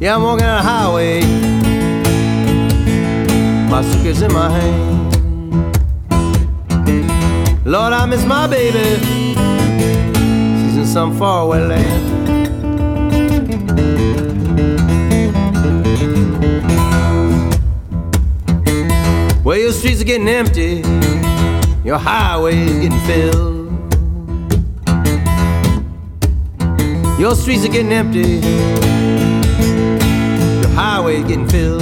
Yeah, I'm walking on the highway, my suitcase in my hand. Lord, I miss my baby. She's in some faraway land. Well, your streets are getting empty. Your highway is getting filled. Your streets are getting empty. Your highway getting filled.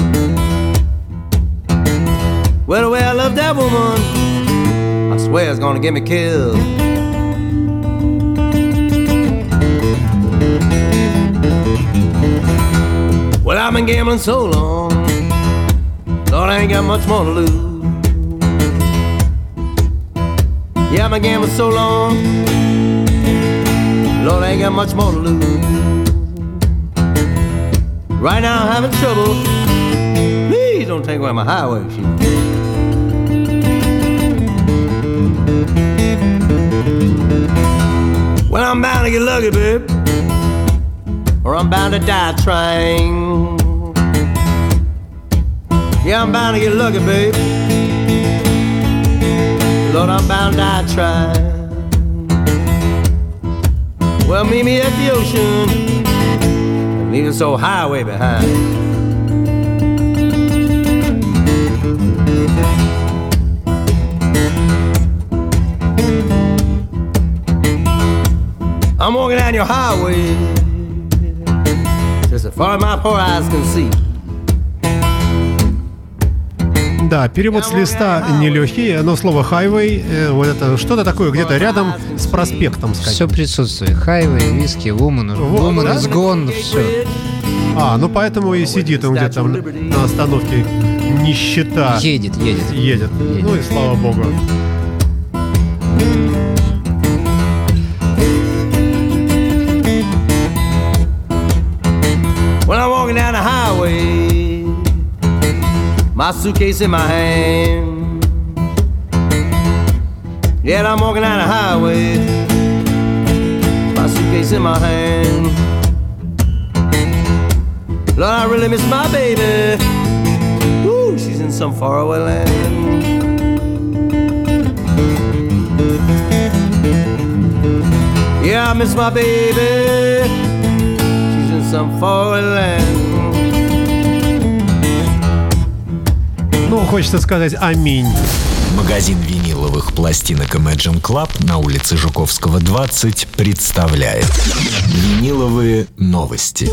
Well, the way I love that woman, I swear it's gonna get me killed. Well, I've been gambling so long, Lord, I ain't got much more to lose. Yeah, I've been gambling so long. Lord, I ain't got much more to lose. Right now, I'm having trouble. Please don't take away my highway shoes. Well, I'm bound to get lucky, babe. Or I'm bound to die trying. Yeah, I'm bound to get lucky, babe. Lord, I'm bound to die trying. Well, meet me at the ocean leave this old highway behind. I'm walking down your highway just as far as my poor eyes can see. Да, перевод с листа нелегкий, но слово highway, э, вот это что-то такое где-то рядом с проспектом, сказать. Все присутствует. Хайвей, виски, вумен да? is gone, все. А, ну поэтому и сидит он где-то на остановке нищета. Едет, едет. Едет. Ну и слава богу. My suitcase in my hand. Yeah, I'm walking down the highway, my suitcase in my hand. Lord, I really miss my baby. Ooh, she's in some faraway land. Yeah, I miss my baby. She's in some foreign land. Ну, хочется сказать аминь. Магазин виниловых пластинок Imagine Club на улице Жуковского, 20 представляет Виниловые новости.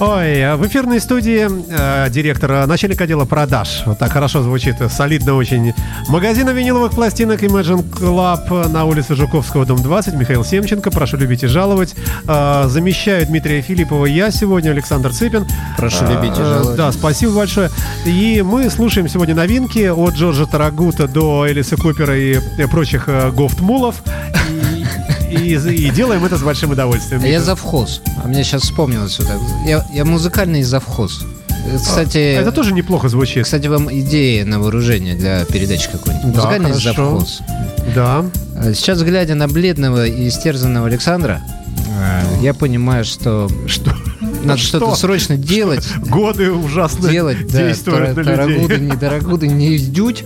Ой, а в эфирной студии э, директор, э, начальник отдела продаж. Вот так хорошо звучит, э, солидно очень. Магазина виниловых пластинок Imagine Club на улице Жуковского, дом 20. Михаил Семченко, прошу любить и жаловать. Э, замещаю Дмитрия Филиппова я сегодня, Александр Цыпин. Прошу Э, любить и э, жаловать. Да, спасибо большое. И мы слушаем сегодня новинки от Джорджа Тарагута до Элиса Купера и э, прочих э, гофтмулов. И, и- делаем это с большим удовольствием. А я завхоз. А мне сейчас вспомнилось вот так. Я, я музыкальный завхоз. Кстати, Это тоже неплохо звучит. кстати, вам идея на вооружение для передачи какой-нибудь. Да, Музыкальный хорошо. завхоз. Да. А Сейчас, глядя на бледного и истерзанного Александра, а, я понимаю, что Что? Надо Что? что-то срочно делать. Годы ужасно делать, да, действуют на тара- тарагуды, людей. не дорогуды, не издють.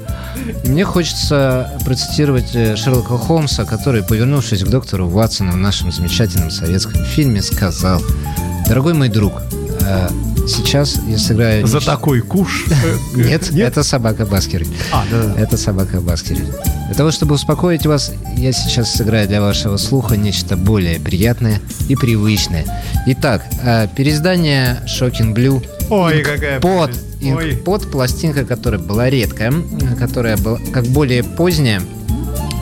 И мне хочется процитировать э, Шерлока Холмса, который, повернувшись к доктору Ватсону в нашем замечательном советском фильме, сказал, «Дорогой мой друг, э, сейчас я сыграю...» За такой куш. э, Нет, это собака Баскервиль. А, да, да. Это собака Баскервиль. Для того, чтобы успокоить вас, я сейчас сыграю для вашего слуха нечто более приятное и привычное. Итак, э, переиздание Shocking Blue Ой, какая под под пластинка, которая была редкая, которая была как более поздняя,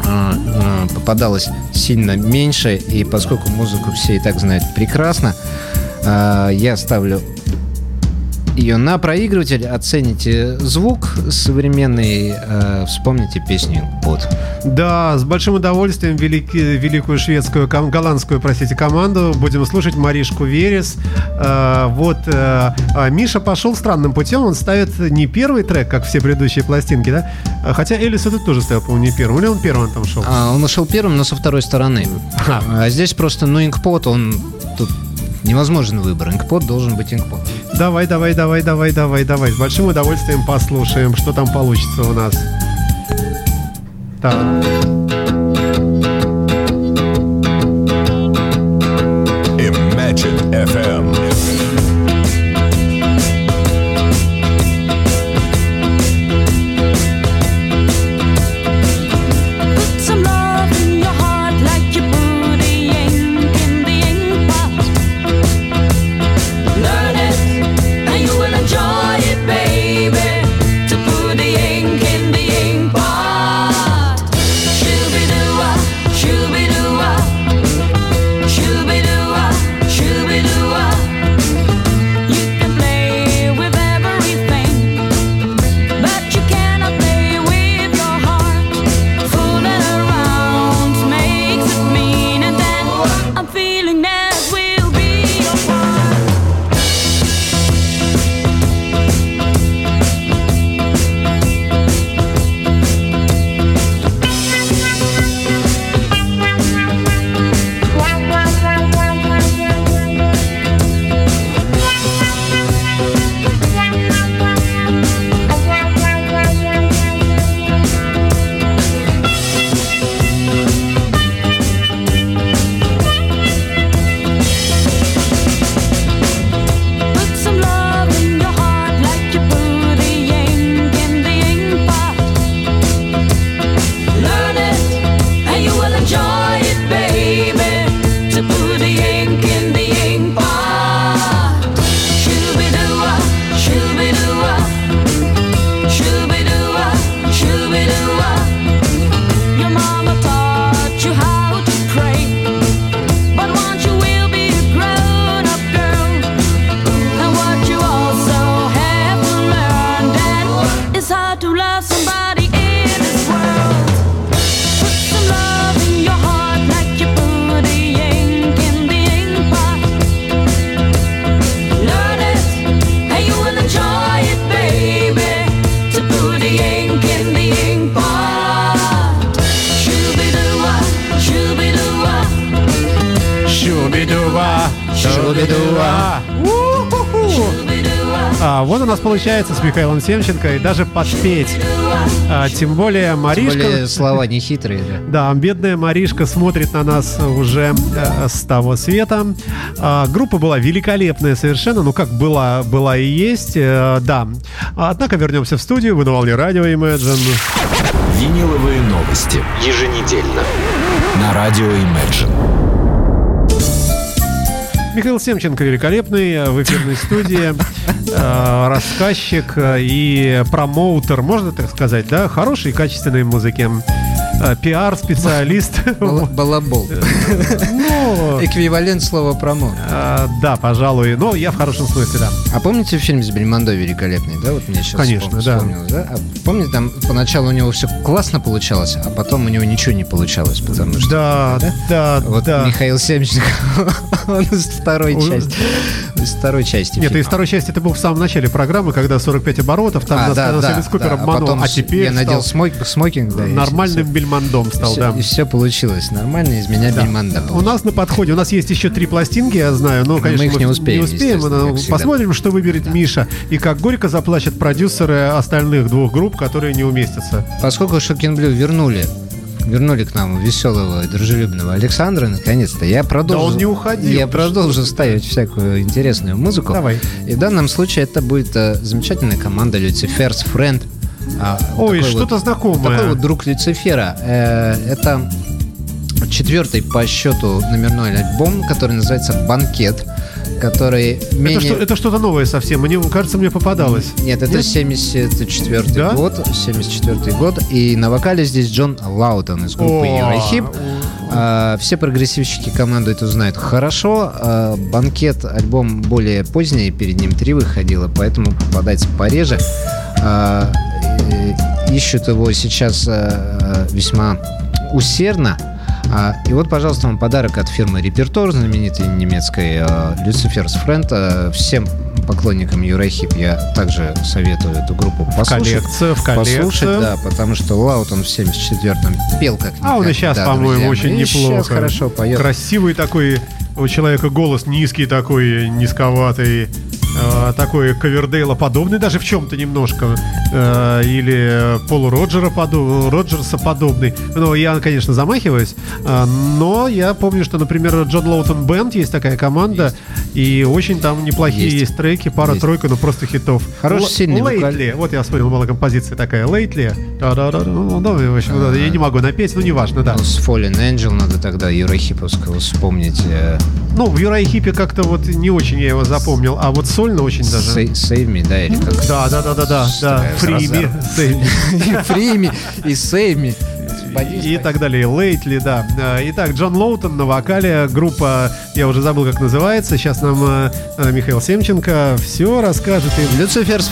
а, а, попадалась сильно меньше, и поскольку музыку все и так знают прекрасно, а, я ставлю ее на проигрыватель, оцените звук современный, а, вспомните песню «Под». Да, с большим удовольствием велики- великую шведскую, голландскую, простите, команду будем слушать Маришку Верес. Э, вот э, а Миша пошел странным путем, он ставит не первый трек, как все предыдущие пластинки, да? А, Хотя Элис этот тоже ставил, по-моему, не первым. Или он первым там шел? А, он нашел первым, но со второй стороны. А здесь просто, ну, инкпот, он невозможен выбор. Инкпот должен быть инкпот. Давай, давай, давай, давай, давай, давай. С большим удовольствием послушаем, что там получится у нас. Так. Imagine FM. Получается с Михаилом Семченко и даже подпеть. А, тем более Маришка... Более слова не хитрые, да. Да, бедная Маришка смотрит на нас уже э, с того света. А, группа была великолепная совершенно, ну как была, была и есть, э, да. Однако вернемся в студию, вы на волне радио Imagine. Виниловые новости. Еженедельно. На радио Imagine. Михаил Семченко великолепный в эфирной студии, э, рассказчик и промоутер, можно так сказать, да, хорошей и качественной музыки. Э, пиар-специалист. Бала- Балабол. Ну, Эквивалент слова промо. э, да, пожалуй. Но я в хорошем смысле, да. А помните фильм с Бельмондо великолепный, да? Вот мне сейчас Конечно, да. А помните, там поначалу у него все классно получалось, а потом у него ничего не получалось, потому что... Да, да, Вот. Михаил Семченко, он из второй Ой. части. Из второй части Нет, из второй части это был в самом начале программы, когда 45 оборотов, там А, нас Элис Купер да. обманул, а теперь я надел смокинг, да. нормальным всё- бельмондом стал, всё- да. И все получилось нормально, из меня бельманда У нас на подходе, у нас есть еще три пластинки, я знаю, но, мы конечно, их не успеем, естественно, но как всегда. посмотрим, что выберет Миша, и как горько заплачут продюсеры остальных двух групп, которые не уместятся. Поскольку Шокин Блю вернули вернули к нам веселого и дружелюбного Александра, наконец-то, я продолжу... он не уходил, Я продолжу ставить всякую интересную музыку. Давай. И в данном случае это будет э, замечательная команда Lucifer's Friend. А, Ой, что-то вот- знакомое. Такой вот друг Люцифера. Э, это четвертый по счету номерной альбом, который называется «Банкет», который менее... Это, что, это что-то новое совсем, мне кажется, мне попадалось. Нет, это 74 Да? год, 74 год, и на вокале здесь Джон Лаутон из группы Eurохип. А, все прогрессивщики команду эту знают хорошо. А, банкет, альбом более поздний, перед ним три выходило, поэтому попадается пореже. А, ищут его сейчас а, весьма усердно. А, и вот, пожалуйста, вам подарок от фирмы Репертор, знаменитой немецкой Friend. А, всем поклонникам Uriah Heep я также советую эту группу послушать. коллекцию, в коллекцию. Послушать, да, потому что Лоутон в 74-м пел как А он и сейчас, никогда, по-моему, очень. И неплохо. Сейчас хорошо поет. Красивый такой у человека голос низкий такой, низковатый. э, такой Ковердейла подобный даже в чем-то немножко. э, или Полу Роджера подо- Роджерса подобный. Ну, я, конечно, замахиваюсь. э, но я помню, что, например, John Lawton Band есть такая команда. И очень там неплохие есть, Есть. треки, пара-тройка, ну просто хитов. Хороший, Л- сильный вокаль. Lately. Вот я вспомнил, была композиция такая. Да-да-да. Ну, ну, в общем, я не могу напеть, но неважно, да. Ну, с Fallen Angel надо тогда Еврохиповского вспомнить. э, Ну, в Юрайхипе как-то вот не очень я его запомнил, а вот сольно очень даже. Save, Me, да, или как? Да, да, да, да, да, да. Фрими, сразу. Free Me и Save Me. и так далее. Лейтли, да. Э, Итак, Джон Лоутон на вокале, группа, я уже забыл, как называется. Сейчас нам э, Михаил Семченко все расскажет. И Lucifer's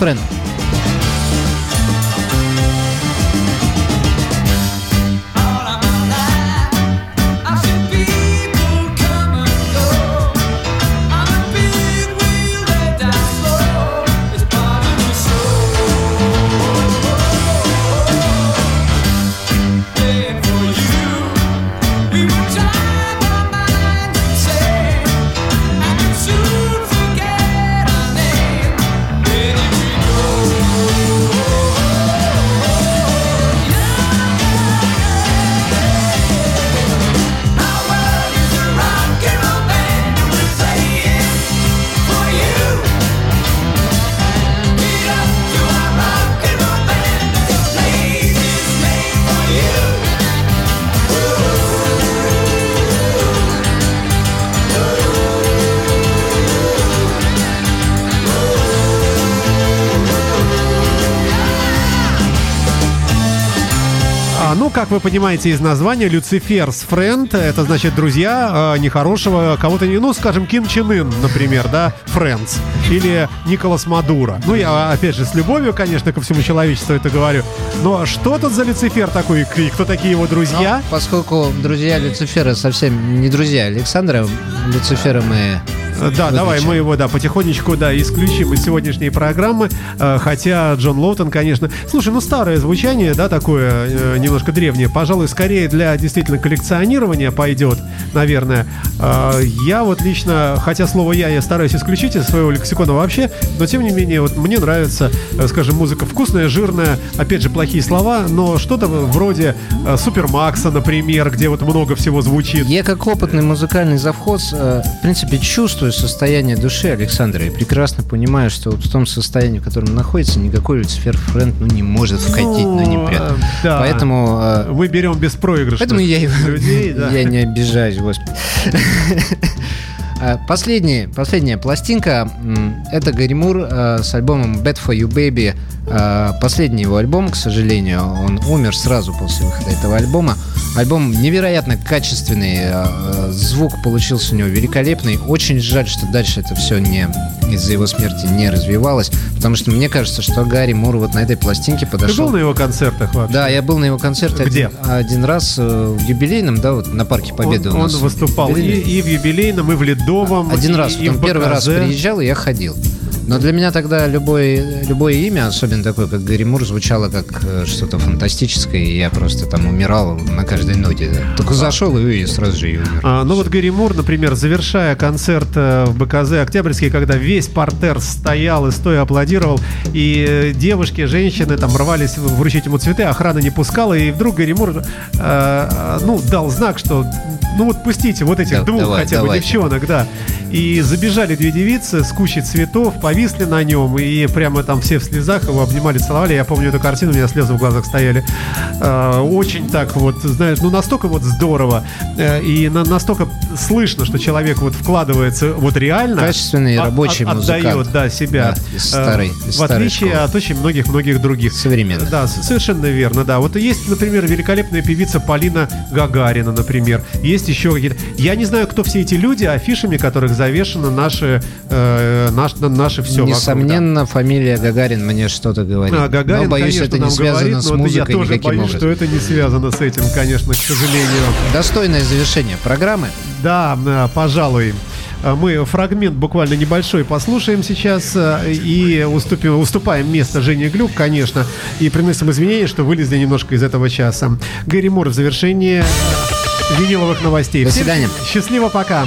вы понимаете из названия, Люциферс Френд, это значит друзья э, нехорошего кого-то, ну, скажем, Ким Чен Ын, например, да, Френдс, или Николас Мадуро. Ну, я, опять же, с любовью, конечно, ко всему человечеству это говорю, но что тут за Люцифер такой, и кто такие его друзья? Ну, поскольку друзья Люцифера совсем не друзья Александра, Люцифера мы... Э, Да, давай мы его, да, потихонечку, да, исключим из сегодняшней программы. Э, Хотя Джон Лоутон, конечно... Слушай, ну старое звучание, да, такое э, немножко древнее. Пожалуй, скорее для действительно коллекционирования пойдет, наверное. Я вот лично, хотя слово «я» я стараюсь исключить из своего лексикона вообще, но тем не менее, вот мне нравится, скажем, музыка вкусная, жирная, опять же, плохие слова, но что-то вроде Супермакса, например, где вот много всего звучит. Я как опытный музыкальный завхоз, в принципе, чувствую состояние души Александра и прекрасно понимаю, что вот в том состоянии, в котором находится, никакой Люцифер Френд ну, не может вкатить, ну, не прет. э, да. Поэтому... Мы берем беспроигрышных Поэтому я, людей, да. я не обижаюсь, господи. А, Последний, последняя пластинка это Гарри Мур э, с альбомом Bad for You Baby. Э, Последний его альбом, к сожалению, он умер сразу после выхода этого альбома. Альбом невероятно качественный, э, э, звук получился у него великолепный. Очень жаль, что дальше это все не из-за его смерти не развивалось, потому что мне кажется, что Гарри Мур вот на этой пластинке Ты подошел. был на его концертах вообще? Да, я был на его концерте Где? Один, один раз э, в юбилейном, да, вот на Парке Победы он, у нас. он выступал и, и в юбилейном, и в Ледовом. Один и, раз, и он в первый раз приезжал, и я ходил. Но для меня тогда любое, любое имя, особенно такое, как Гарри Мур, звучало как э, что-то фантастическое, и я просто там умирал на каждой ноте. Только зашел и, и сразу же и умер. А, ну вот Гэри Мур, например, завершая концерт э, в БКЗ Октябрьский, когда весь портер стоял и стоя аплодировал, и э, девушки, женщины там рвались вручить ему цветы, охрана не пускала, и вдруг Гэри Мур, э, ну, дал знак, что ну вот пустите вот этих Да, двух давай, хотя бы давайте. девчонок, да. И забежали две девицы с кучей цветов, повисли на нем, и прямо там все в слезах его обнимали, целовали. Я помню эту картину, у меня слезы в глазах стояли. Э, Очень так вот, знаешь, ну настолько вот здорово, э, и на- настолько слышно, что человек вот вкладывается вот реально. Качественный от- рабочий от- Отдает, музыкант. да, себя. Да, Э, из В отличие школы. от очень многих-многих других. Современных. Да, совершенно верно, да. Вот есть, например, великолепная певица Полина Гагарина, например. Есть еще какие-то... Я не знаю, кто все эти люди, афишами которых завешены наши, э, наш, на- наши все Несомненно, фамилия Гагарин мне что-то говорит. А, Гагарин, но боюсь, конечно, это не связано говорит, с но музыкой я тоже боюсь, образом. что это не связано с этим, конечно, к сожалению. Достойное завершение программы. Да, э, пожалуй. Э, Мы фрагмент буквально небольшой послушаем сейчас э, и уступим, уступаем место Жене Глюк, конечно, и приносим извинения, что вылезли немножко из этого часа. Гэри Мур в завершении виниловых новостей. До Всем свидания. Счастливо, пока.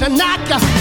to knock.